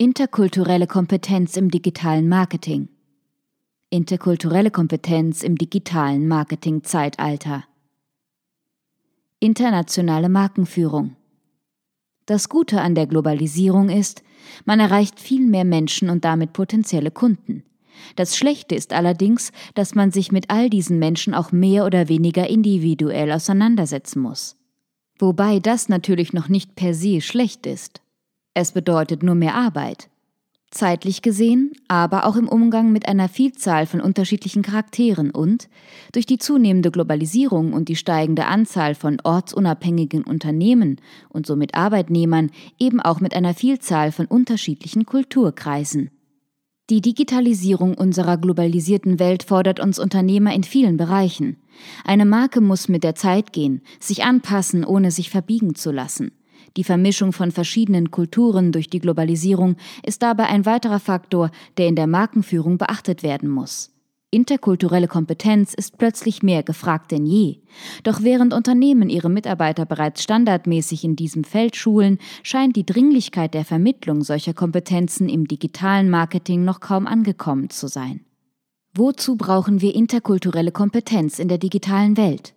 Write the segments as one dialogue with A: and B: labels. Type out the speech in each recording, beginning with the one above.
A: Interkulturelle Kompetenz im digitalen Marketing. Interkulturelle Kompetenz im digitalen Marketing-Zeitalter. Internationale Markenführung. Das Gute an der Globalisierung ist, man erreicht viel mehr Menschen und damit potenzielle Kunden. Das Schlechte ist allerdings, dass man sich mit all diesen Menschen auch mehr oder weniger individuell auseinandersetzen muss. Wobei das natürlich noch nicht per se schlecht ist. Es bedeutet nur mehr Arbeit. Zeitlich gesehen, aber auch im Umgang mit einer Vielzahl von unterschiedlichen Charakteren und durch die zunehmende Globalisierung und die steigende Anzahl von ortsunabhängigen Unternehmen und somit Arbeitnehmern eben auch mit einer Vielzahl von unterschiedlichen Kulturkreisen. Die Digitalisierung unserer globalisierten Welt fordert uns Unternehmer in vielen Bereichen. Eine Marke muss mit der Zeit gehen, sich anpassen, ohne sich verbiegen zu lassen. Die Vermischung von verschiedenen Kulturen durch die Globalisierung ist dabei ein weiterer Faktor, der in der Markenführung beachtet werden muss. Interkulturelle Kompetenz ist plötzlich mehr gefragt denn je. Doch während Unternehmen ihre Mitarbeiter bereits standardmäßig in diesem Feld schulen, scheint die Dringlichkeit der Vermittlung solcher Kompetenzen im digitalen Marketing noch kaum angekommen zu sein. Wozu brauchen wir interkulturelle Kompetenz in der digitalen Welt?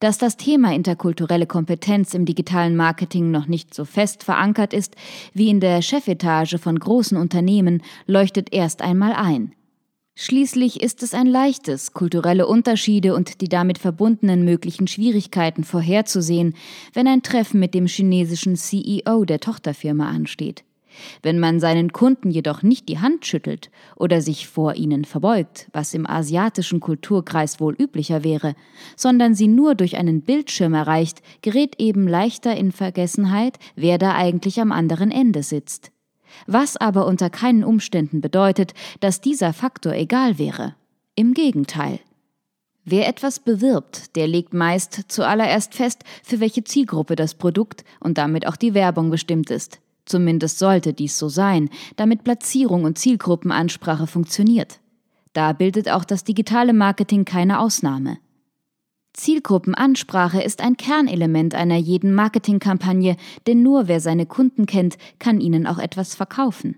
A: Dass das Thema interkulturelle Kompetenz im digitalen Marketing noch nicht so fest verankert ist wie in der Chefetage von großen Unternehmen, leuchtet erst einmal ein. Schließlich ist es ein leichtes, kulturelle Unterschiede und die damit verbundenen möglichen Schwierigkeiten vorherzusehen, wenn ein Treffen mit dem chinesischen CEO der Tochterfirma ansteht. Wenn man seinen Kunden jedoch nicht die Hand schüttelt oder sich vor ihnen verbeugt, was im asiatischen Kulturkreis wohl üblicher wäre, sondern sie nur durch einen Bildschirm erreicht, gerät eben leichter in Vergessenheit, wer da eigentlich am anderen Ende sitzt. Was aber unter keinen Umständen bedeutet, dass dieser Faktor egal wäre. Im Gegenteil. Wer etwas bewirbt, der legt meist zuallererst fest, für welche Zielgruppe das Produkt und damit auch die Werbung bestimmt ist. Zumindest sollte dies so sein, damit Platzierung und Zielgruppenansprache funktioniert. Da bildet auch das digitale Marketing keine Ausnahme. Zielgruppenansprache ist ein Kernelement einer jeden Marketingkampagne, denn nur wer seine Kunden kennt, kann ihnen auch etwas verkaufen.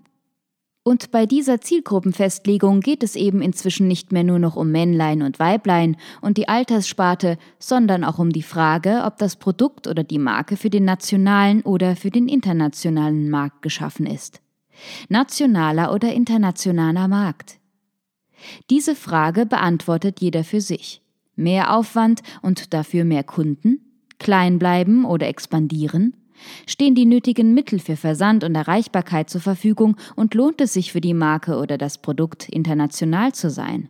A: Und bei dieser Zielgruppenfestlegung geht es eben inzwischen nicht mehr nur noch um Männlein und Weiblein und die Alterssparte, sondern auch um die Frage, ob das Produkt oder die Marke für den nationalen oder für den internationalen Markt geschaffen ist. Nationaler oder internationaler Markt? Diese Frage beantwortet jeder für sich. Mehr Aufwand und dafür mehr Kunden? Klein bleiben oder expandieren? Stehen die nötigen Mittel für Versand und Erreichbarkeit zur Verfügung und lohnt es sich für die Marke oder das Produkt international zu sein?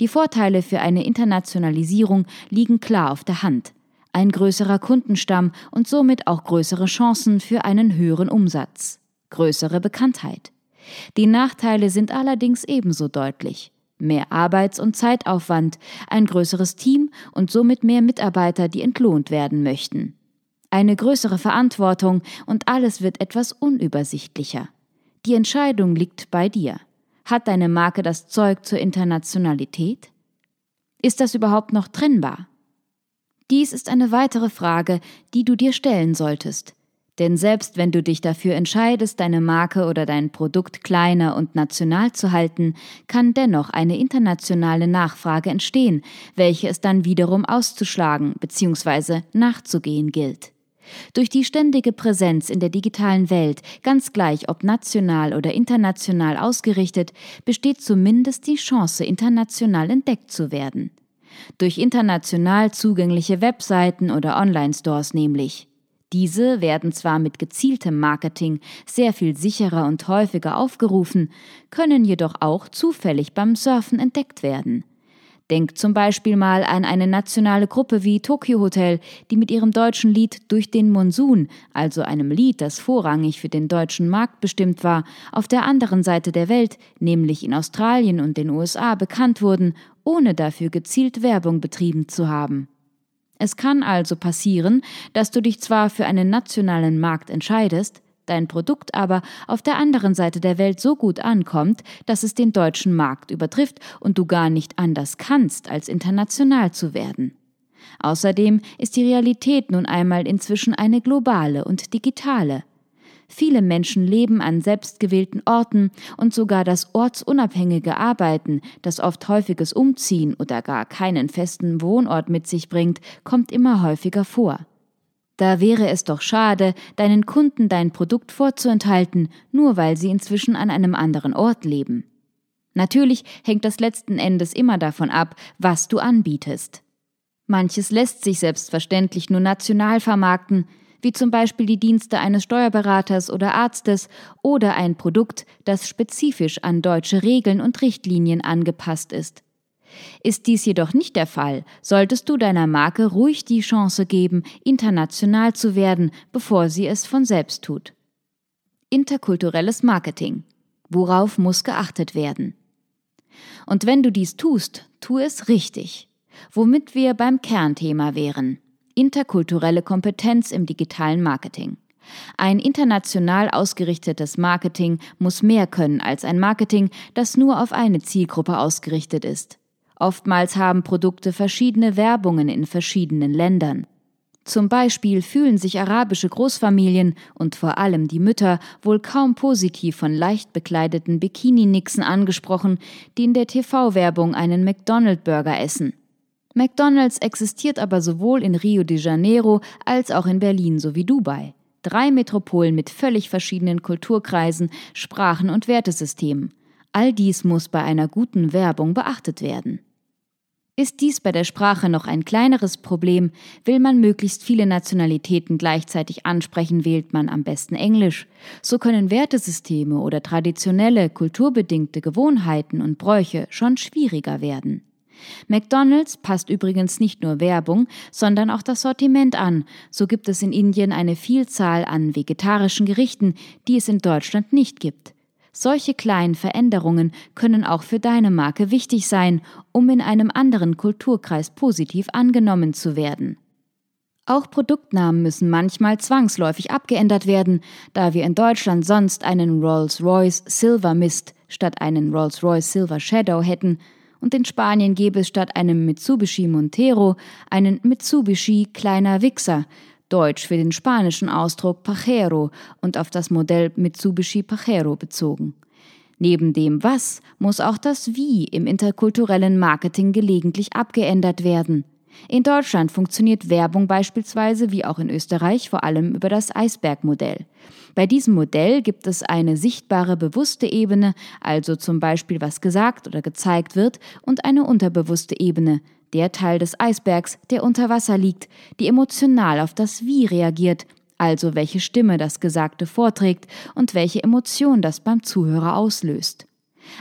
A: Die Vorteile für eine Internationalisierung liegen klar auf der Hand. Ein größerer Kundenstamm und somit auch größere Chancen für einen höheren Umsatz, größere Bekanntheit. Die Nachteile sind allerdings ebenso deutlich. Mehr Arbeits- und Zeitaufwand, ein größeres Team und somit mehr Mitarbeiter, die entlohnt werden möchten. Eine größere Verantwortung und alles wird etwas unübersichtlicher. Die Entscheidung liegt bei dir. Hat deine Marke das Zeug zur Internationalität? Ist das überhaupt noch trennbar? Dies ist eine weitere Frage, die du dir stellen solltest. Denn selbst wenn du dich dafür entscheidest, deine Marke oder dein Produkt kleiner und national zu halten, kann dennoch eine internationale Nachfrage entstehen, welche es dann wiederum auszuschlagen bzw. nachzugehen gilt. Durch die ständige Präsenz in der digitalen Welt, ganz gleich ob national oder international ausgerichtet, besteht zumindest die Chance, international entdeckt zu werden. Durch international zugängliche Webseiten oder Online-Stores nämlich. Diese werden zwar mit gezieltem Marketing sehr viel sicherer und häufiger aufgerufen, können jedoch auch zufällig beim Surfen entdeckt werden. Denk zum Beispiel mal an eine nationale Gruppe wie Tokyo Hotel, die mit ihrem deutschen Lied Durch den Monsun, also einem Lied, das vorrangig für den deutschen Markt bestimmt war, auf der anderen Seite der Welt, nämlich in Australien und den USA, bekannt wurden, ohne dafür gezielt Werbung betrieben zu haben. Es kann also passieren, dass du dich zwar für einen nationalen Markt entscheidest, dein Produkt aber auf der anderen Seite der Welt so gut ankommt, dass es den deutschen Markt übertrifft und du gar nicht anders kannst, als international zu werden. Außerdem ist die Realität nun einmal inzwischen eine globale und digitale. Viele Menschen leben an selbstgewählten Orten und sogar das ortsunabhängige Arbeiten, das oft häufiges Umziehen oder gar keinen festen Wohnort mit sich bringt, kommt immer häufiger vor. Da wäre es doch schade, deinen Kunden dein Produkt vorzuenthalten, nur weil sie inzwischen an einem anderen Ort leben. Natürlich hängt das letzten Endes immer davon ab, was du anbietest. Manches lässt sich selbstverständlich nur national vermarkten, wie zum Beispiel die Dienste eines Steuerberaters oder Arztes oder ein Produkt, das spezifisch an deutsche Regeln und Richtlinien angepasst ist. Ist dies jedoch nicht der Fall, solltest du deiner Marke ruhig die Chance geben, international zu werden, bevor sie es von selbst tut. Interkulturelles Marketing. Worauf muss geachtet werden? Und wenn du dies tust, tu es richtig, womit wir beim Kernthema wären interkulturelle Kompetenz im digitalen Marketing. Ein international ausgerichtetes Marketing muss mehr können als ein Marketing, das nur auf eine Zielgruppe ausgerichtet ist. Oftmals haben Produkte verschiedene Werbungen in verschiedenen Ländern. Zum Beispiel fühlen sich arabische Großfamilien und vor allem die Mütter wohl kaum positiv von leicht bekleideten Bikini-Nixen angesprochen, die in der TV-Werbung einen McDonald-Burger essen. McDonald's existiert aber sowohl in Rio de Janeiro als auch in Berlin sowie Dubai. Drei Metropolen mit völlig verschiedenen Kulturkreisen, Sprachen und Wertesystemen. All dies muss bei einer guten Werbung beachtet werden. Ist dies bei der Sprache noch ein kleineres Problem, will man möglichst viele Nationalitäten gleichzeitig ansprechen, wählt man am besten Englisch. So können Wertesysteme oder traditionelle, kulturbedingte Gewohnheiten und Bräuche schon schwieriger werden. McDonald's passt übrigens nicht nur Werbung, sondern auch das Sortiment an. So gibt es in Indien eine Vielzahl an vegetarischen Gerichten, die es in Deutschland nicht gibt. Solche kleinen Veränderungen können auch für deine Marke wichtig sein, um in einem anderen Kulturkreis positiv angenommen zu werden. Auch Produktnamen müssen manchmal zwangsläufig abgeändert werden, da wir in Deutschland sonst einen Rolls-Royce Silver Mist statt einen Rolls-Royce Silver Shadow hätten und in Spanien gäbe es statt einem Mitsubishi Montero einen Mitsubishi Kleiner Wichser, deutsch für den spanischen Ausdruck Pajero und auf das Modell Mitsubishi Pajero bezogen. Neben dem Was muss auch das Wie im interkulturellen Marketing gelegentlich abgeändert werden. In Deutschland funktioniert Werbung beispielsweise wie auch in Österreich vor allem über das Eisbergmodell. Bei diesem Modell gibt es eine sichtbare bewusste Ebene, also zum Beispiel was gesagt oder gezeigt wird, und eine unterbewusste Ebene, der Teil des Eisbergs, der unter Wasser liegt, die emotional auf das Wie reagiert, also welche Stimme das Gesagte vorträgt und welche Emotion das beim Zuhörer auslöst.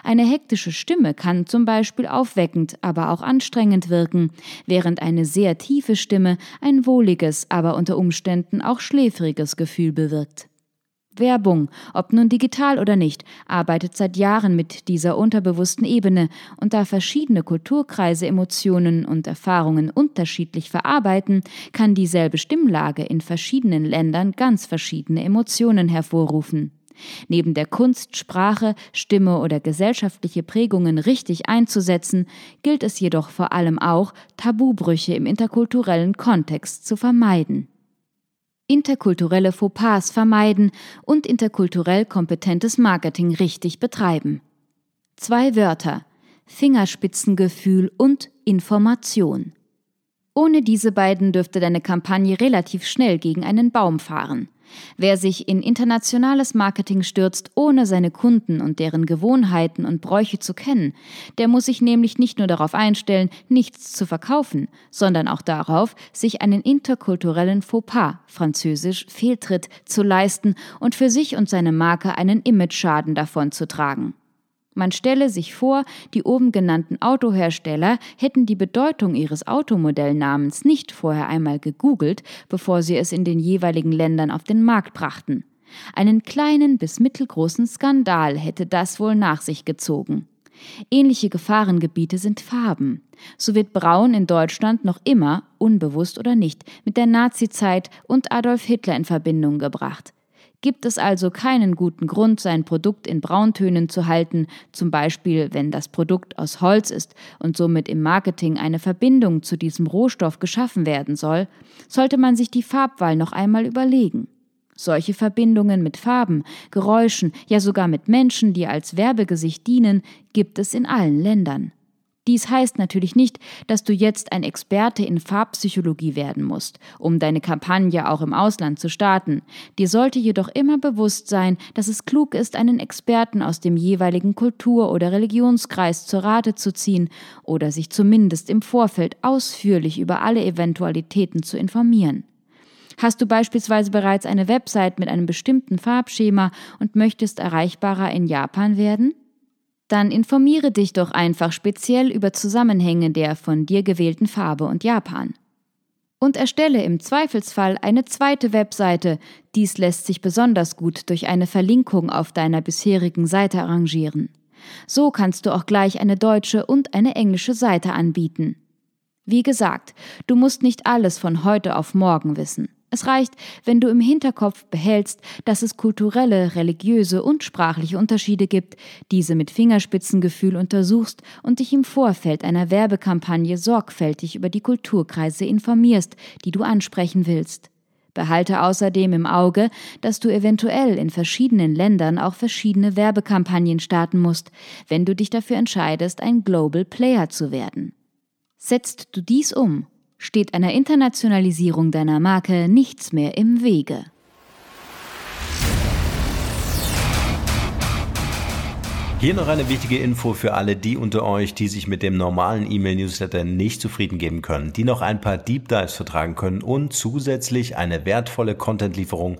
A: Eine hektische Stimme kann zum Beispiel aufweckend, aber auch anstrengend wirken, während eine sehr tiefe Stimme ein wohliges, aber unter Umständen auch schläfriges Gefühl bewirkt. Werbung, ob nun digital oder nicht, arbeitet seit Jahren mit dieser unterbewussten Ebene, und da verschiedene Kulturkreise Emotionen und Erfahrungen unterschiedlich verarbeiten, kann dieselbe Stimmlage in verschiedenen Ländern ganz verschiedene Emotionen hervorrufen. Neben der Kunst, Sprache, Stimme oder gesellschaftliche Prägungen richtig einzusetzen, gilt es jedoch vor allem auch, Tabubrüche im interkulturellen Kontext zu vermeiden. Interkulturelle Fauxpas vermeiden und interkulturell kompetentes Marketing richtig betreiben. Zwei Wörter Fingerspitzengefühl und Information. Ohne diese beiden dürfte deine Kampagne relativ schnell gegen einen Baum fahren. Wer sich in internationales Marketing stürzt, ohne seine Kunden und deren Gewohnheiten und Bräuche zu kennen, der muss sich nämlich nicht nur darauf einstellen, nichts zu verkaufen, sondern auch darauf, sich einen interkulturellen Fauxpas, französisch Fehltritt, zu leisten und für sich und seine Marke einen Imageschaden davon zu tragen. Man stelle sich vor, die oben genannten Autohersteller hätten die Bedeutung ihres Automodellnamens nicht vorher einmal gegoogelt, bevor sie es in den jeweiligen Ländern auf den Markt brachten. Einen kleinen bis mittelgroßen Skandal hätte das wohl nach sich gezogen. Ähnliche Gefahrengebiete sind Farben. So wird Braun in Deutschland noch immer, unbewusst oder nicht, mit der Nazizeit und Adolf Hitler in Verbindung gebracht. Gibt es also keinen guten Grund, sein Produkt in Brauntönen zu halten, zum Beispiel wenn das Produkt aus Holz ist und somit im Marketing eine Verbindung zu diesem Rohstoff geschaffen werden soll, sollte man sich die Farbwahl noch einmal überlegen. Solche Verbindungen mit Farben, Geräuschen, ja sogar mit Menschen, die als Werbegesicht dienen, gibt es in allen Ländern. Dies heißt natürlich nicht, dass du jetzt ein Experte in Farbpsychologie werden musst, um deine Kampagne auch im Ausland zu starten. Dir sollte jedoch immer bewusst sein, dass es klug ist, einen Experten aus dem jeweiligen Kultur- oder Religionskreis zur Rate zu ziehen oder sich zumindest im Vorfeld ausführlich über alle Eventualitäten zu informieren. Hast du beispielsweise bereits eine Website mit einem bestimmten Farbschema und möchtest erreichbarer in Japan werden? Dann informiere dich doch einfach speziell über Zusammenhänge der von dir gewählten Farbe und Japan. Und erstelle im Zweifelsfall eine zweite Webseite. Dies lässt sich besonders gut durch eine Verlinkung auf deiner bisherigen Seite arrangieren. So kannst du auch gleich eine deutsche und eine englische Seite anbieten. Wie gesagt, du musst nicht alles von heute auf morgen wissen. Es reicht, wenn du im Hinterkopf behältst, dass es kulturelle, religiöse und sprachliche Unterschiede gibt, diese mit Fingerspitzengefühl untersuchst und dich im Vorfeld einer Werbekampagne sorgfältig über die Kulturkreise informierst, die du ansprechen willst. Behalte außerdem im Auge, dass du eventuell in verschiedenen Ländern auch verschiedene Werbekampagnen starten musst, wenn du dich dafür entscheidest, ein Global Player zu werden. Setzt du dies um steht einer Internationalisierung deiner Marke nichts mehr im Wege.
B: Hier noch eine wichtige Info für alle die unter euch, die sich mit dem normalen E-Mail-Newsletter nicht zufrieden geben können, die noch ein paar Deep Dives vertragen können und zusätzlich eine wertvolle Content-Lieferung